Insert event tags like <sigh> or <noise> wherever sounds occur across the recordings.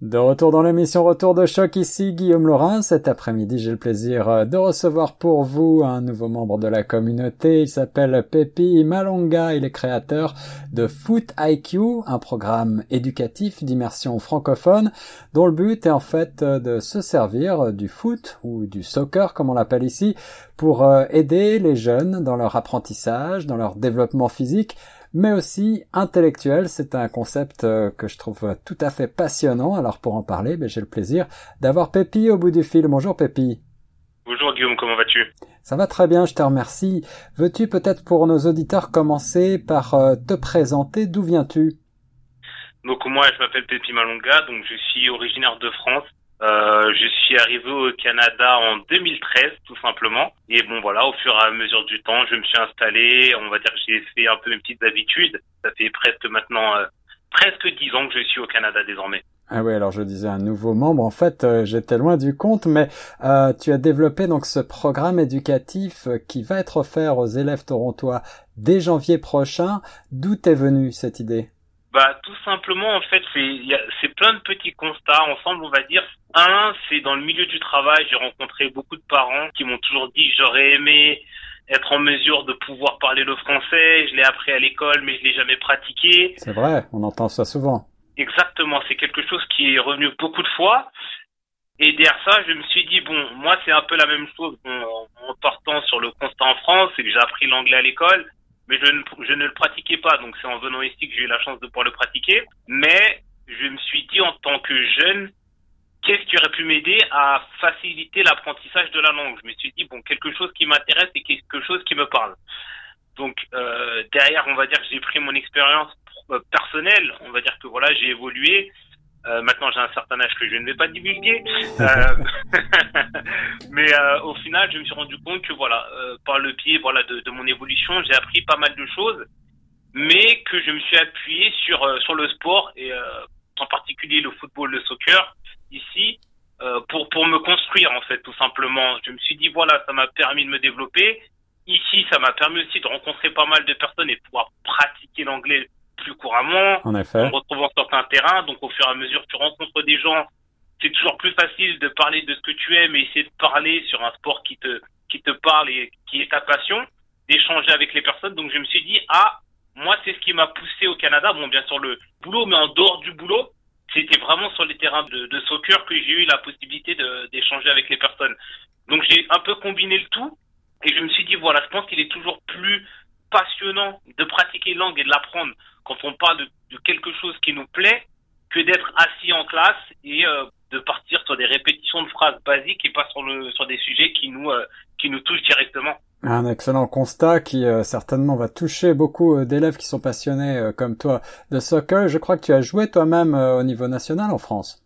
De retour dans l'émission Retour de choc ici, Guillaume Laurin. Cet après-midi, j'ai le plaisir euh, de recevoir pour vous un nouveau membre de la communauté. Il s'appelle Pepi Malonga. Il est créateur de Foot IQ, un programme éducatif d'immersion francophone dont le but est en fait euh, de se servir du foot ou du soccer comme on l'appelle ici pour euh, aider les jeunes dans leur apprentissage, dans leur développement physique mais aussi intellectuel. C'est un concept euh, que je trouve tout à fait passionnant. Alors pour en parler, ben, j'ai le plaisir d'avoir Pépi au bout du fil. Bonjour Pépi. Bonjour Guillaume, comment vas-tu? Ça va très bien, je te remercie. Veux-tu peut-être pour nos auditeurs commencer par euh, te présenter? D'où viens-tu? Donc moi je m'appelle Pépi Malonga, donc je suis originaire de France. Euh, je suis arrivé au Canada en 2013, tout simplement. Et bon, voilà, au fur et à mesure du temps, je me suis installé. On va dire que j'ai fait un peu mes petites habitudes. Ça fait presque maintenant, euh, presque dix ans que je suis au Canada désormais. Ah oui, alors je disais un nouveau membre. En fait, euh, j'étais loin du compte, mais tu as développé donc ce programme éducatif qui va être offert aux élèves torontois dès janvier prochain. D'où est venue cette idée? Bah, tout simplement, en fait, c'est plein de petits constats ensemble, on va dire. Un, c'est dans le milieu du travail, j'ai rencontré beaucoup de parents qui m'ont toujours dit j'aurais aimé être en mesure de pouvoir parler le français. Je l'ai appris à l'école, mais je l'ai jamais pratiqué. C'est vrai, on entend ça souvent. Exactement, c'est quelque chose qui est revenu beaucoup de fois. Et derrière ça, je me suis dit bon, moi c'est un peu la même chose en partant sur le constat en France, c'est que j'ai appris l'anglais à l'école mais je ne, je ne le pratiquais pas. Donc c'est en venant ici que j'ai eu la chance de pouvoir le pratiquer. Mais je me suis dit en tant que jeune, qu'est-ce qui aurait pu m'aider à faciliter l'apprentissage de la langue? Je me suis dit, bon, quelque chose qui m'intéresse et quelque chose qui me parle. Donc euh, derrière, on va dire que j'ai pris mon expérience euh, personnelle, on va dire que voilà, j'ai évolué. Euh, maintenant, j'ai un certain âge que je ne vais pas divulguer. <laughs> Euh, <laughs> mais euh, au final, je me suis rendu compte que voilà, par le pied voilà de, de mon évolution, j'ai appris pas mal de choses, mais que je me suis appuyé sur sur le sport et en particulier le football, le soccer ici pour pour me construire en fait tout simplement. Je me suis dit voilà, ça m'a permis de me développer. Ici, ça m'a permis aussi de rencontrer pas mal de personnes et de pouvoir pratiquer l'anglais plus couramment, en, effet. en retrouvant certains terrains. Donc au fur et à mesure, tu rencontres des gens. C'est toujours plus facile de parler de ce que tu aimes et essayer de parler sur un sport qui te qui te parle et qui est ta passion, d'échanger avec les personnes. Donc je me suis dit ah moi c'est ce qui m'a poussé au Canada. Bon bien sûr le boulot, mais en dehors du boulot, c'était vraiment sur les terrains de, de soccer que j'ai eu la possibilité d'échanger avec les personnes. Donc j'ai un peu combiné le tout et je me suis dit voilà je pense qu'il est toujours plus passionnant de pratiquer une langue et de l'apprendre quand on parle de, quelque chose qui nous plaît que d'être assis en classe et euh, de partir sur des répétitions de phrases basiques et pas sur, le, sur des sujets qui nous, euh, qui nous touchent directement. Un excellent constat qui euh, certainement va toucher beaucoup d'élèves qui sont passionnés comme toi de soccer. Je crois que tu as joué toi-même au niveau national en France.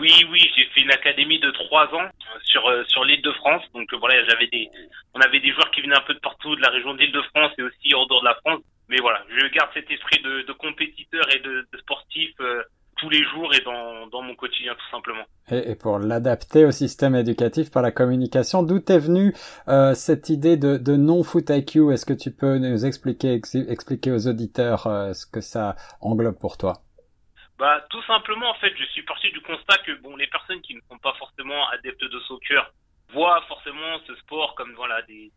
Oui, oui, j'ai fait une académie de trois ans sur sur l'île de France. Donc voilà, j'avais des, on avait des joueurs qui venaient un peu de partout de la région d'île de France et aussi hors dehors de la France mais voilà, je garde cet esprit de, de compétiteur et de, de sportif euh, tous les jours et dans, dans mon quotidien tout simplement. Et, et pour l'adapter au système éducatif par la communication, d'où est venue euh, cette idée de, de non-foot IQ Est-ce que tu peux nous expliquer, expliquer aux auditeurs euh, ce que ça englobe pour toi? Bah, tout simplement, en fait, je suis parti du constat que bon, les personnes qui ne sont pas forcément adeptes de soccer voient forcément ce sport comme voilà des,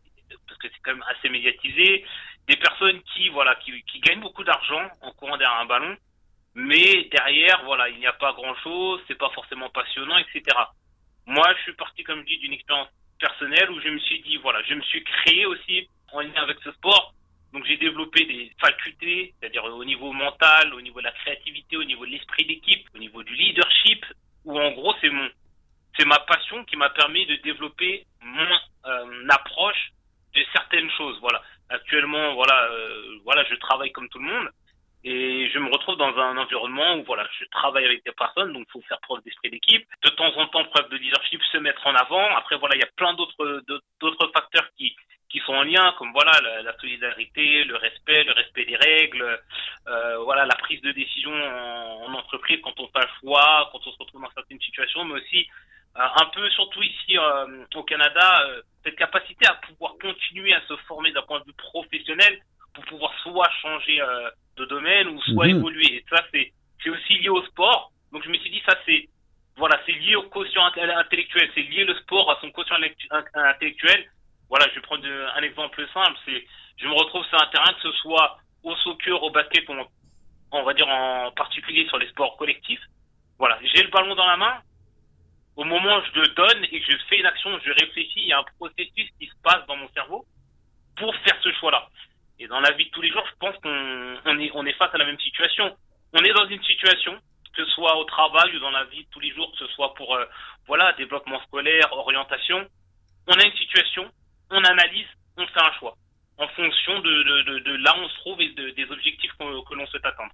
parce que c'est quand même assez médiatisé des personnes qui voilà qui, gagnent beaucoup d'argent en courant derrière un ballon, mais derrière voilà il n'y a pas grand chose, c'est pas forcément passionnant, etc. Moi je suis parti comme je dis d'une expérience personnelle où je me suis dit voilà je me suis créé aussi en lien avec ce sport, donc j'ai développé des facultés, c'est-à-dire au niveau mental, au niveau de la créativité, au niveau de l'esprit d'équipe, au niveau du leadership, où en gros c'est mon c'est ma passion qui m'a permis de développer mon euh, approche de certaines choses. Voilà actuellement, voilà, euh, voilà, je travaille comme tout le monde et je me retrouve dans un environnement où voilà, je travaille avec des personnes, donc il faut faire preuve d'esprit d'équipe. De temps en temps, preuve de leadership, se mettre en avant. Après, voilà, il y a plein d'autres d'autres facteurs qui qui sont en lien, comme voilà la, solidarité, le respect, le respect des règles, euh, voilà la prise de décision en, en, entreprise quand on fait un choix, quand on se retrouve dans certaines situations, mais aussi euh, un peu surtout ici euh, au Canada, euh, cette capacité à pouvoir continuer à se former d'un point de vue professionnel pour pouvoir soit changer de domaine ou soit mhm. évoluer. Et ça, c'est c'est aussi lié au sport. Donc je me suis dit ça quotient intellectuel, c'est lier le sport à son quotient intellectuel. Voilà, je vais prendre un exemple simple. C'est, je me retrouve sur un terrain, que ce soit au soccer, au basket, on, on va dire en particulier sur les sports collectifs. Voilà, j'ai le ballon dans la main. Au moment où je le donne et que je fais une action, je réfléchis, il y a un processus qui se passe dans mon cerveau pour faire ce choix-là. Et dans la vie de tous les jours, je pense qu'on est, face à la même situation. On est dans une situation, que ce soit au travail ou dans la vie de tous les jours, que ce soit pour euh, voilà développement scolaire, orientation, on a une situation, on analyse, on fait un choix en fonction de, là où on se trouve et des objectifs que, l'on souhaite atteindre.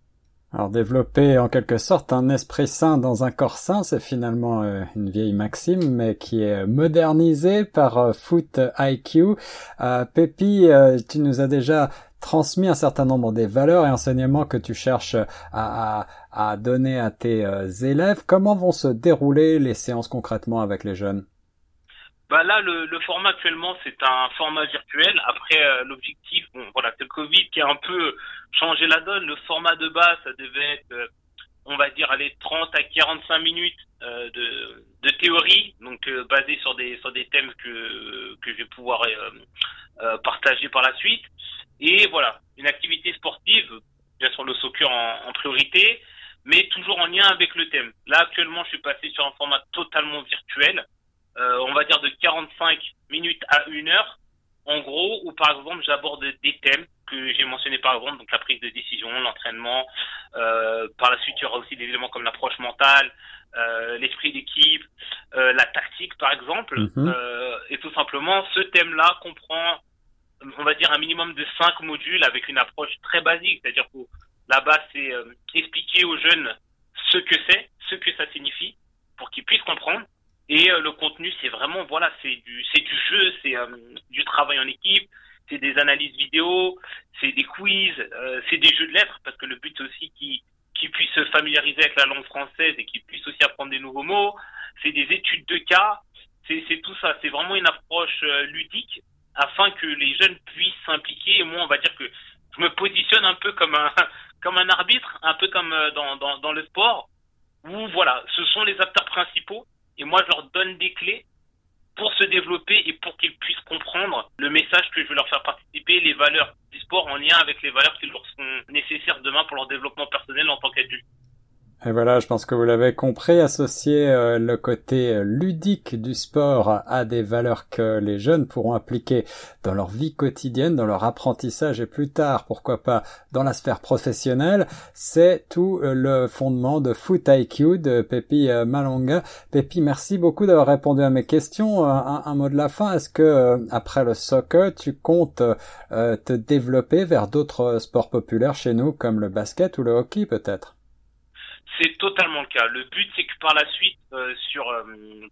Alors développer en quelque sorte un esprit sain dans un corps sain, c'est finalement euh, une vieille maxime, mais qui est modernisée par euh, Foot IQ. Euh, Pépi, tu nous as déjà transmis un certain nombre des valeurs et enseignements que tu cherches à, à, à donner à tes élèves. Comment vont se dérouler les séances concrètement avec les jeunes? Bah là, le, le, format actuellement, c'est un format virtuel. Après, euh, l'objectif, bon, voilà, c'est le Covid qui a un peu changé la donne. Le format de base, ça devait être, euh, on va dire, aller 30 à 45 minutes euh, de, théorie, donc basé sur des sur des thèmes que que je vais pouvoir partager par la suite. Et voilà, une activité sportive, bien sûr le soccer en, priorité, mais toujours en lien avec le thème. Là, actuellement, je suis passé sur un format totalement virtuel. Euh, on va dire de 45 minutes à une heure, en gros, où par exemple j'aborde des thèmes que j'ai mentionnés par exemple, donc la prise de décision, l'entraînement. Euh, par la suite, il y aura aussi des éléments comme l'approche mentale, euh, l'esprit d'équipe, la tactique par exemple. Mhm. et tout simplement, ce thème-là comprend, on va dire, un minimum de cinq modules avec une approche très basique, c'est-à-dire que là-bas, c'est expliquer aux jeunes ce que c'est, ce que ça signifie, pour qu'ils puissent comprendre. Et euh, le contenu, c'est vraiment, voilà, c'est du, du jeu, c'est euh, du travail en équipe, c'est des analyses vidéo, c'est des quiz, euh, c'est des jeux de lettres, parce que le but aussi qu'ils qu'ils puissent se familiariser avec la langue française et qu'ils puissent aussi apprendre des nouveaux mots. C'est des études de cas, c'est, tout ça. C'est vraiment une approche ludique afin que les jeunes puissent s'impliquer. Et moi, on va dire que je me positionne un peu comme un, <laughs> comme un arbitre, un peu comme dans, dans le sport, où voilà, ce sont les acteurs principaux et moi je leur donne des clés pour se développer et pour qu'ils puissent comprendre le message que je veux leur faire participer, les valeurs du sport en lien avec les valeurs qui leur sont nécessaires demain pour leur développement personnel en tant qu'adulte. Et voilà, je pense que vous l'avez compris, associer euh, le côté euh, ludique du sport à des valeurs que les jeunes pourront appliquer dans leur vie quotidienne, dans leur apprentissage et plus tard, pourquoi pas, dans la sphère professionnelle, c'est tout euh, le fondement de Foot IQ de Pepi Malonga. Pepi, merci beaucoup d'avoir répondu à mes questions. Un, un mot de la fin, est-ce que après le soccer, tu comptes te développer vers d'autres sports populaires chez nous comme le basket ou le hockey peut-être? C'est totalement le cas. Le but, c'est que par la suite, euh, sur euh,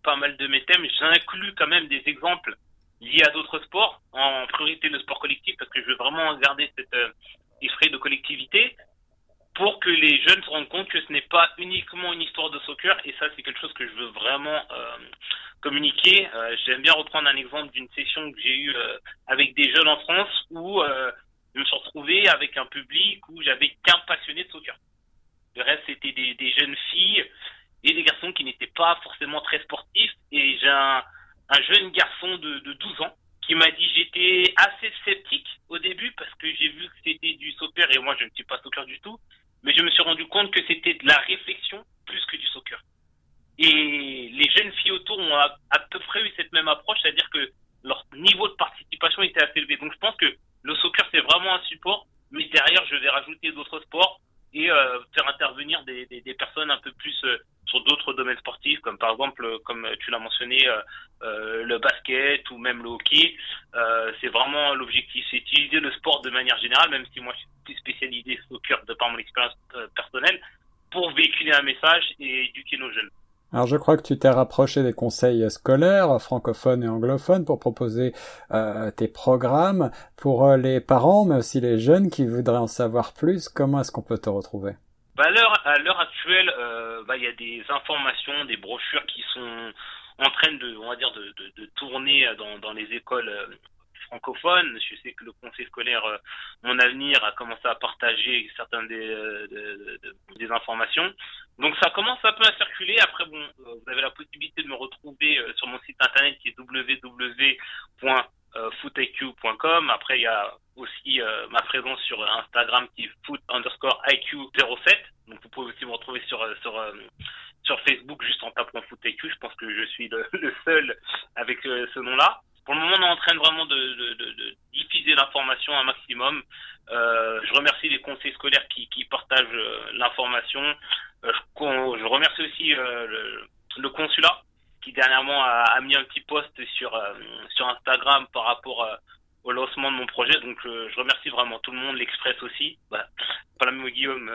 pas mal de mes thèmes, j'inclus quand même des exemples liés à d'autres sports, en priorité le sport collectif, parce que je veux vraiment garder cet euh, esprit de collectivité, pour que les jeunes se rendent compte que ce n'est pas uniquement une histoire de soccer, et ça, c'est quelque chose que je veux vraiment communiquer. J'aime bien reprendre un exemple d'une session que j'ai eue avec des jeunes en France, où je me suis retrouvé avec un public où j'avais qu'un passionné de soccer. Le reste, c'était des, jeunes filles et des garçons qui n'étaient pas forcément très sportifs. Et j'ai un, un, jeune garçon de, de 12 ans qui m'a dit j'étais assez sceptique au début parce que j'ai vu que c'était du soccer et moi je ne suis pas soccer du tout. Mais je me suis rendu compte que c'était de la réflexion plus que du soccer. Et les jeunes filles autour ont à peu près eu cette même approche, c'est-à-dire que leur niveau de participation était assez élevé. Donc je pense que le soccer c'est vraiment un support, mais derrière je vais rajouter d'autres sports et euh, faire intervenir des, des, personnes un peu plus euh, sur d'autres domaines sportifs, comme par exemple, euh, comme tu l'as mentionné, le basket ou même le hockey. c'est vraiment l'objectif, c'est utiliser le sport de manière générale, même si moi je suis plus spécialisé au cœur de par mon expérience personnelle, pour véhiculer un message et éduquer nos jeunes. Alors je crois que tu t'es rapproché des conseils scolaires francophones et anglophones pour proposer euh, tes programmes pour euh, les parents mais aussi les jeunes qui voudraient en savoir plus. Comment est-ce qu'on peut te retrouver? Bah à l'heure actuelle, euh, bah, il y a des informations, des brochures qui sont en train de, on va dire, de, de, de tourner dans, dans les écoles euh, francophone. Je sais que le conseil scolaire euh, Mon Avenir a commencé à partager certaines des, euh, des informations. Donc ça commence un peu à circuler. Après, bon, vous avez la possibilité de me retrouver sur mon site internet qui est www.footiq.com. Après, il y a aussi ma présence sur Instagram qui est foot underscore IQ 07. Donc, vous pouvez aussi me retrouver sur, sur, sur Facebook juste en tapant FootIQ. Je pense que je suis le <laughs> seul avec ce nom-là. Pour le moment, on est en train vraiment de, de, de, diffuser l'information un maximum. Euh, je remercie les conseils scolaires qui, partagent euh, l'information. Euh, je, remercie aussi le, consulat qui dernièrement a, mis un petit post sur Instagram par rapport au lancement de mon projet. Donc je remercie vraiment tout le monde, l'Express aussi. Bah, la même Guillaume,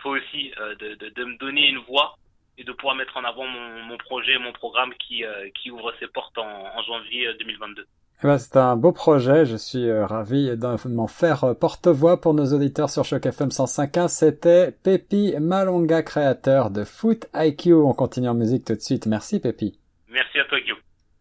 toi aussi, de me donner une voix et de pouvoir mettre en avant mon, mon projet, mon programme qui, euh, qui ouvre ses portes en, en janvier 2022. Eh ben, c'est un beau projet, je suis euh, ravi de m'en faire euh, porte-voix pour nos auditeurs sur Choc FM 105.1. C'était Pépi Malonga, créateur de Foot IQ. On continue en musique tout de suite. Merci Pépi.